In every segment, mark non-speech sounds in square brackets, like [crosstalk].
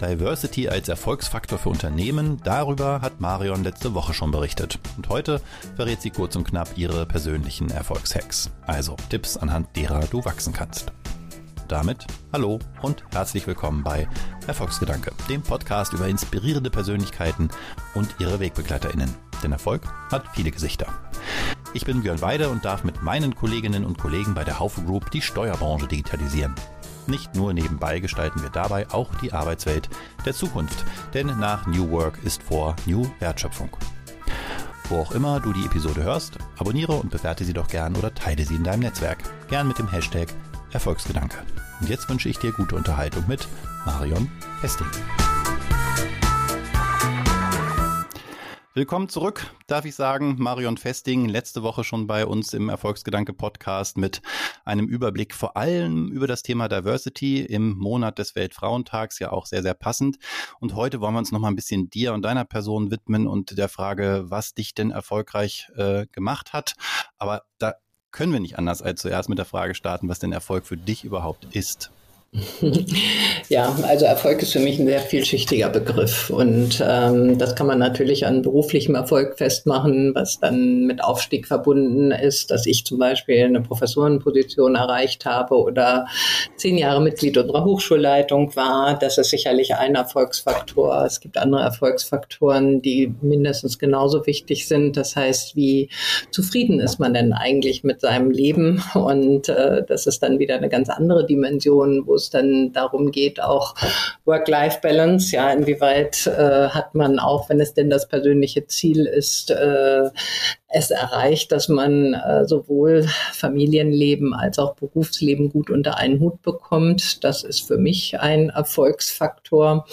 Diversity als Erfolgsfaktor für Unternehmen, darüber hat Marion letzte Woche schon berichtet. Und heute verrät sie kurz und knapp ihre persönlichen Erfolgshacks. Also Tipps, anhand derer du wachsen kannst. Damit hallo und herzlich willkommen bei Erfolgsgedanke, dem Podcast über inspirierende Persönlichkeiten und ihre WegbegleiterInnen. Denn Erfolg hat viele Gesichter. Ich bin Björn Weide und darf mit meinen Kolleginnen und Kollegen bei der Haufe Group die Steuerbranche digitalisieren. Nicht nur nebenbei gestalten wir dabei auch die Arbeitswelt der Zukunft, denn nach New Work ist vor New Wertschöpfung. Wo auch immer du die Episode hörst, abonniere und bewerte sie doch gern oder teile sie in deinem Netzwerk. Gern mit dem Hashtag Erfolgsgedanke. Und jetzt wünsche ich dir gute Unterhaltung mit Marion Festing. Willkommen zurück, darf ich sagen. Marion Festing, letzte Woche schon bei uns im Erfolgsgedanke Podcast mit einem Überblick vor allem über das Thema Diversity im Monat des Weltfrauentags, ja auch sehr, sehr passend. Und heute wollen wir uns nochmal ein bisschen dir und deiner Person widmen und der Frage, was dich denn erfolgreich äh, gemacht hat. Aber da können wir nicht anders als zuerst mit der Frage starten, was denn Erfolg für dich überhaupt ist. [laughs] Ja, also Erfolg ist für mich ein sehr vielschichtiger Begriff und ähm, das kann man natürlich an beruflichem Erfolg festmachen, was dann mit Aufstieg verbunden ist, dass ich zum Beispiel eine Professorenposition erreicht habe oder zehn Jahre Mitglied unserer Hochschulleitung war. Das ist sicherlich ein Erfolgsfaktor. Es gibt andere Erfolgsfaktoren, die mindestens genauso wichtig sind. Das heißt, wie zufrieden ist man denn eigentlich mit seinem Leben? Und äh, das ist dann wieder eine ganz andere Dimension, wo es es dann darum geht, auch Work-Life-Balance, ja, inwieweit äh, hat man auch, wenn es denn das persönliche Ziel ist, äh, es erreicht, dass man äh, sowohl Familienleben als auch Berufsleben gut unter einen Hut bekommt. Das ist für mich ein Erfolgsfaktor.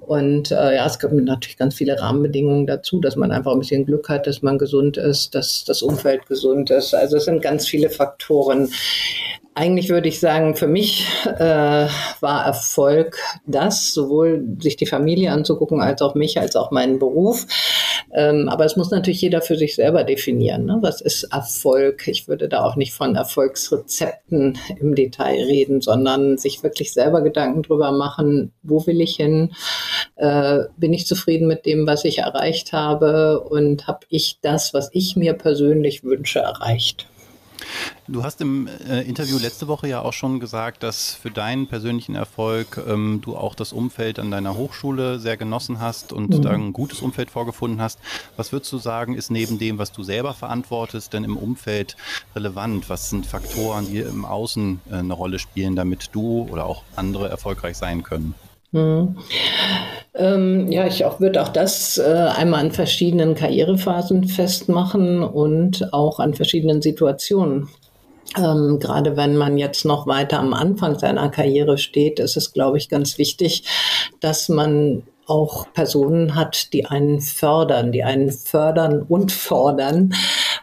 Und äh, ja, es kommen natürlich ganz viele Rahmenbedingungen dazu, dass man einfach ein bisschen Glück hat, dass man gesund ist, dass das Umfeld gesund ist. Also es sind ganz viele Faktoren. Eigentlich würde ich sagen, für mich äh, war Erfolg das, sowohl sich die Familie anzugucken, als auch mich, als auch meinen Beruf. Ähm, aber es muss natürlich jeder für sich selber definieren. Ne? Was ist Erfolg? Ich würde da auch nicht von Erfolgsrezepten im Detail reden, sondern sich wirklich selber Gedanken drüber machen, wo will ich hin? Äh, bin ich zufrieden mit dem, was ich erreicht habe? Und habe ich das, was ich mir persönlich wünsche, erreicht? Du hast im äh, Interview letzte Woche ja auch schon gesagt, dass für deinen persönlichen Erfolg ähm, du auch das Umfeld an deiner Hochschule sehr genossen hast und mhm. da ein gutes Umfeld vorgefunden hast. Was würdest du sagen, ist neben dem, was du selber verantwortest, denn im Umfeld relevant? Was sind Faktoren, die im Außen äh, eine Rolle spielen, damit du oder auch andere erfolgreich sein können? Mhm. Ähm, ja, ich auch, würde auch das äh, einmal an verschiedenen Karrierephasen festmachen und auch an verschiedenen Situationen. Ähm, gerade wenn man jetzt noch weiter am Anfang seiner Karriere steht, ist es, glaube ich, ganz wichtig, dass man auch Personen hat, die einen fördern, die einen fördern und fordern.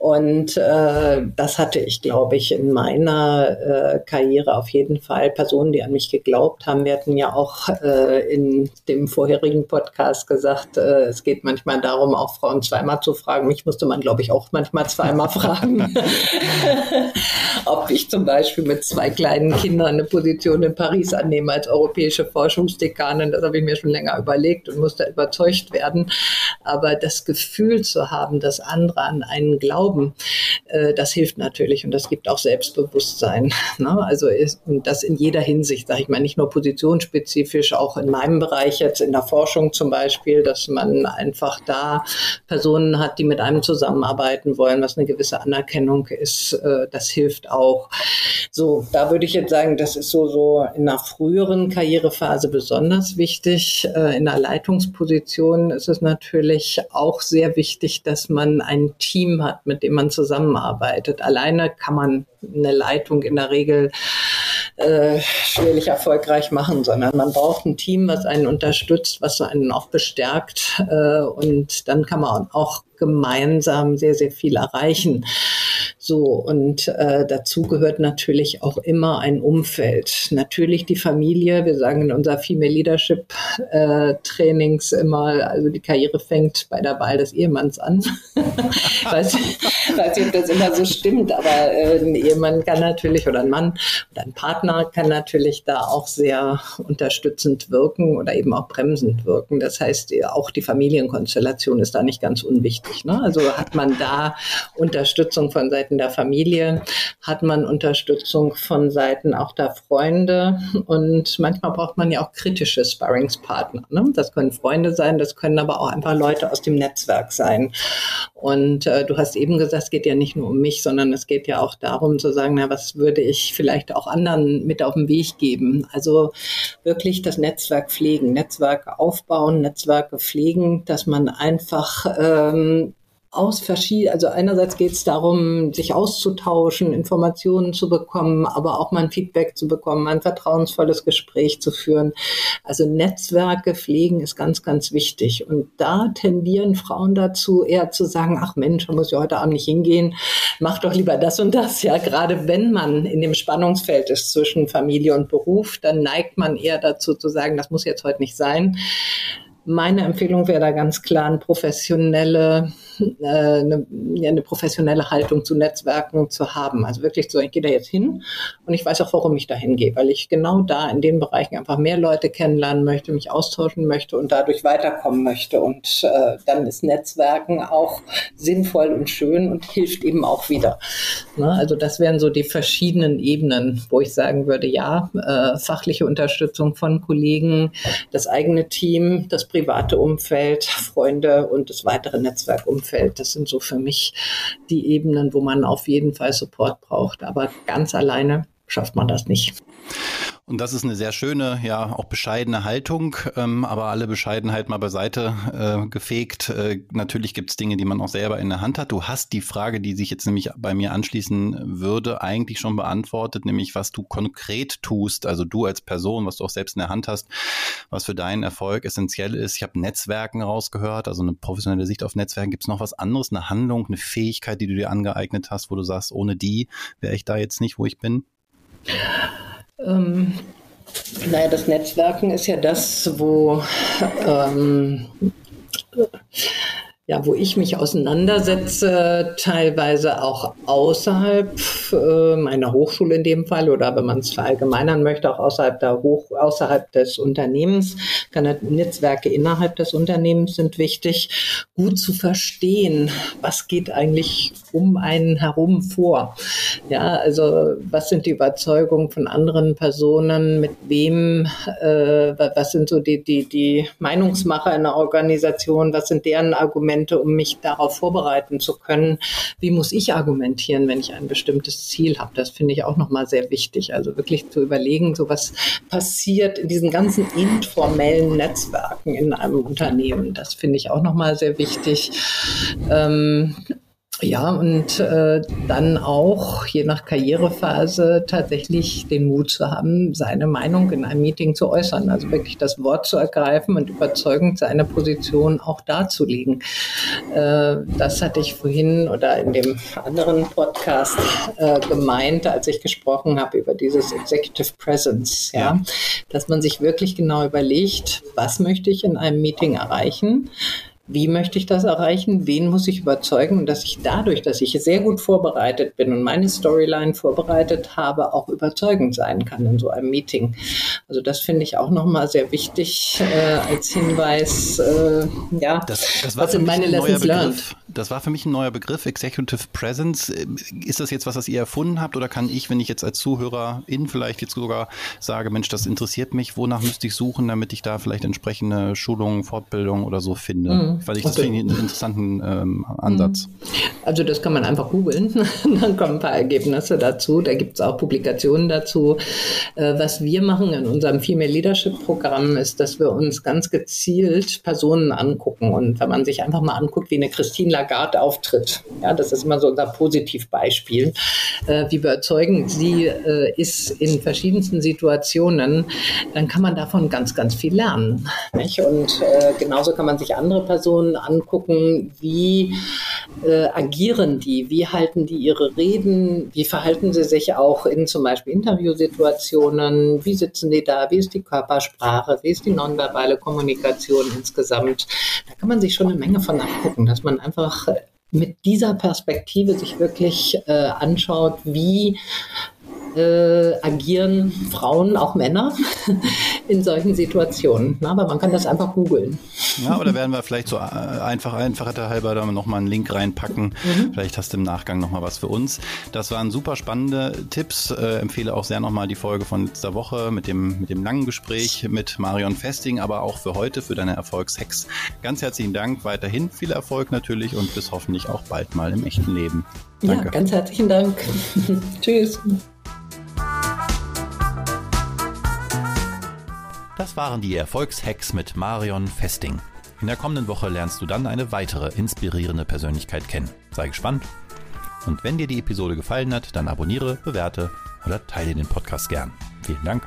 Und äh, das hatte ich, glaube ich, in meiner äh, Karriere auf jeden Fall. Personen, die an mich geglaubt haben. Wir hatten ja auch äh, in dem vorherigen Podcast gesagt, äh, es geht manchmal darum, auch Frauen zweimal zu fragen. Mich musste man, glaube ich, auch manchmal zweimal [laughs] fragen, ob ich zum Beispiel mit zwei kleinen Kindern eine Position in Paris annehme als europäische Forschungsdekanin. Das habe ich mir schon länger überlegt und musste überzeugt werden. Aber das Gefühl zu haben, dass andere an einen glauben, glauben, äh, das hilft natürlich und das gibt auch Selbstbewusstsein. [laughs] Ne? Also ist, das in jeder Hinsicht, sage ich mal, nicht nur positionsspezifisch, auch in meinem Bereich jetzt in der Forschung zum Beispiel, dass man einfach da Personen hat, die mit einem zusammenarbeiten wollen, was eine gewisse Anerkennung ist, äh, das hilft auch. So, da würde ich jetzt sagen, das ist so, so in einer früheren Karrierephase besonders wichtig. Äh, in der Leitungsposition ist es natürlich auch sehr wichtig, dass man ein Team hat, mit dem man zusammenarbeitet. Alleine kann man eine Leitung in der Regel äh, schwerlich erfolgreich machen, sondern man braucht ein Team, was einen unterstützt, was einen auch bestärkt äh, und dann kann man auch gemeinsam sehr, sehr viel erreichen. So, und äh, dazu gehört natürlich auch immer ein Umfeld. Natürlich die Familie. Wir sagen in unserer Female Leadership äh, Trainings immer, also die Karriere fängt bei der Wahl des Ehemanns an. [laughs] weiß, weiß nicht, ob das immer so stimmt, aber äh, ein Ehemann kann natürlich oder ein Mann oder ein Partner kann natürlich natürlich da auch sehr unterstützend wirken oder eben auch bremsend wirken. Das heißt, auch die Familienkonstellation ist da nicht ganz unwichtig. Ne? Also hat man da Unterstützung von Seiten der Familie, hat man Unterstützung von Seiten auch der Freunde und manchmal braucht man ja auch kritische Sparringspartner. Ne? Das können Freunde sein, das können aber auch einfach Leute aus dem Netzwerk sein. Und äh, du hast eben gesagt, es geht ja nicht nur um mich, sondern es geht ja auch darum zu sagen, na, was würde ich vielleicht auch anderen mit auf den Weg geben? Also wirklich das Netzwerk pflegen, Netzwerke aufbauen, Netzwerke pflegen, dass man einfach ähm, aus verschiedenen, also einerseits geht es darum, sich auszutauschen, Informationen zu bekommen, aber auch mal ein Feedback zu bekommen, ein vertrauensvolles Gespräch zu führen. Also Netzwerke pflegen ist ganz, ganz wichtig. Und da tendieren Frauen dazu, eher zu sagen, ach Mensch, da muss ich heute Abend nicht hingehen, mach doch lieber das und das. Ja, gerade wenn man in dem Spannungsfeld ist zwischen Familie und Beruf, dann neigt man eher dazu zu sagen, das muss jetzt heute nicht sein. Meine Empfehlung wäre da ganz klar eine professionelle, äh, eine, eine, professionelle Haltung zu Netzwerken zu haben. Also wirklich so, ich gehe da jetzt hin und ich weiß auch, warum ich da hingehe, weil ich genau da in den Bereichen einfach mehr Leute kennenlernen möchte, mich austauschen möchte und dadurch weiterkommen möchte. Und äh, dann ist Netzwerken auch sinnvoll und schön und hilft eben auch wieder. Ne? Also das wären so die verschiedenen Ebenen, wo ich sagen würde, ja, äh, fachliche Unterstützung von Kollegen, das eigene Team, das private Umfeld, Freunde und das weitere Netzwerkumfeld. Das sind so für mich die Ebenen, wo man auf jeden Fall Support braucht. Aber ganz alleine schafft man das nicht. Und das ist eine sehr schöne, ja, auch bescheidene Haltung, ähm, aber alle Bescheidenheit mal beiseite äh, gefegt. Äh, natürlich gibt es Dinge, die man auch selber in der Hand hat. Du hast die Frage, die sich jetzt nämlich bei mir anschließen würde, eigentlich schon beantwortet, nämlich was du konkret tust, also du als Person, was du auch selbst in der Hand hast, was für deinen Erfolg essentiell ist. Ich habe Netzwerken rausgehört, also eine professionelle Sicht auf Netzwerken. Gibt es noch was anderes, eine Handlung, eine Fähigkeit, die du dir angeeignet hast, wo du sagst, ohne die wäre ich da jetzt nicht, wo ich bin? Ähm, naja, das Netzwerken ist ja das, wo ähm, ja, wo ich mich auseinandersetze, teilweise auch außerhalb äh, meiner Hochschule in dem Fall oder wenn man es verallgemeinern möchte, auch außerhalb, der Hoch außerhalb des Unternehmens. Netzwerke innerhalb des Unternehmens sind wichtig, gut zu verstehen, was geht eigentlich um einen herum vor. Ja, also was sind die Überzeugungen von anderen Personen, mit wem, äh, was sind so die, die, die Meinungsmacher in der Organisation, was sind deren Argumente, Argumente, um mich darauf vorbereiten zu können. Wie muss ich argumentieren, wenn ich ein bestimmtes Ziel habe? Das finde ich auch nochmal sehr wichtig. Also wirklich zu überlegen, so was passiert in diesen ganzen informellen Netzwerken in einem Unternehmen. Das finde ich auch nochmal sehr wichtig. Ähm, ja, und äh, dann auch, je nach Karrierephase, tatsächlich den Mut zu haben, seine Meinung in einem Meeting zu äußern. Also wirklich das Wort zu ergreifen und überzeugend seine Position auch darzulegen. Äh, das hatte ich vorhin oder in dem anderen Podcast äh, gemeint, als ich gesprochen habe über dieses Executive Presence. Ja? ja, dass man sich wirklich genau überlegt, was möchte ich in einem Meeting erreichen? Wie möchte ich das erreichen? Wen muss ich überzeugen? Und dass ich dadurch, dass ich sehr gut vorbereitet bin und meine Storyline vorbereitet habe, auch überzeugend sein kann in so einem Meeting. Also das finde ich auch nochmal sehr wichtig äh, als Hinweis. Äh, ja, das, das was sind meine Lessons learned? Das war für mich ein neuer Begriff, Executive Presence. Ist das jetzt was, was ihr erfunden habt oder kann ich, wenn ich jetzt als Zuhörerin vielleicht jetzt sogar sage, Mensch, das interessiert mich, wonach müsste ich suchen, damit ich da vielleicht entsprechende Schulungen, Fortbildung oder so finde? Mhm weil ich das okay. finde einen interessanten ähm, Ansatz. Mhm. Also das kann man einfach googeln, [laughs] dann kommen ein paar Ergebnisse dazu. Da gibt es auch Publikationen dazu. Äh, was wir machen in unserem Female Leadership Programm ist, dass wir uns ganz gezielt Personen angucken. Und wenn man sich einfach mal anguckt, wie eine Christine Lagarde auftritt, ja, das ist immer so unser Positivbeispiel, äh, wie überzeugend sie äh, ist in verschiedensten Situationen, dann kann man davon ganz, ganz viel lernen. Nicht? Und äh, genauso kann man sich andere Personen Personen angucken, wie äh, agieren die, wie halten die ihre Reden, wie verhalten sie sich auch in zum Beispiel Interviewsituationen, wie sitzen die da, wie ist die Körpersprache, wie ist die nonverbale Kommunikation insgesamt. Da kann man sich schon eine Menge von angucken, dass man einfach mit dieser Perspektive sich wirklich äh, anschaut, wie äh, agieren Frauen, auch Männer, [laughs] in solchen Situationen. Na, aber man kann das einfach googeln. [laughs] Ja, oder werden wir vielleicht so äh, einfach, einfacher halber da nochmal einen Link reinpacken. Mhm. Vielleicht hast du im Nachgang nochmal was für uns. Das waren super spannende Tipps. Äh, empfehle auch sehr nochmal die Folge von letzter Woche mit dem, mit dem langen Gespräch mit Marion Festing, aber auch für heute, für deine Erfolgshex. Ganz herzlichen Dank. Weiterhin viel Erfolg natürlich und bis hoffentlich auch bald mal im echten Leben. Danke. Ja, ganz herzlichen Dank. [laughs] Tschüss. Das waren die Erfolgshacks mit Marion Festing. In der kommenden Woche lernst du dann eine weitere inspirierende Persönlichkeit kennen. Sei gespannt. Und wenn dir die Episode gefallen hat, dann abonniere, bewerte oder teile den Podcast gern. Vielen Dank.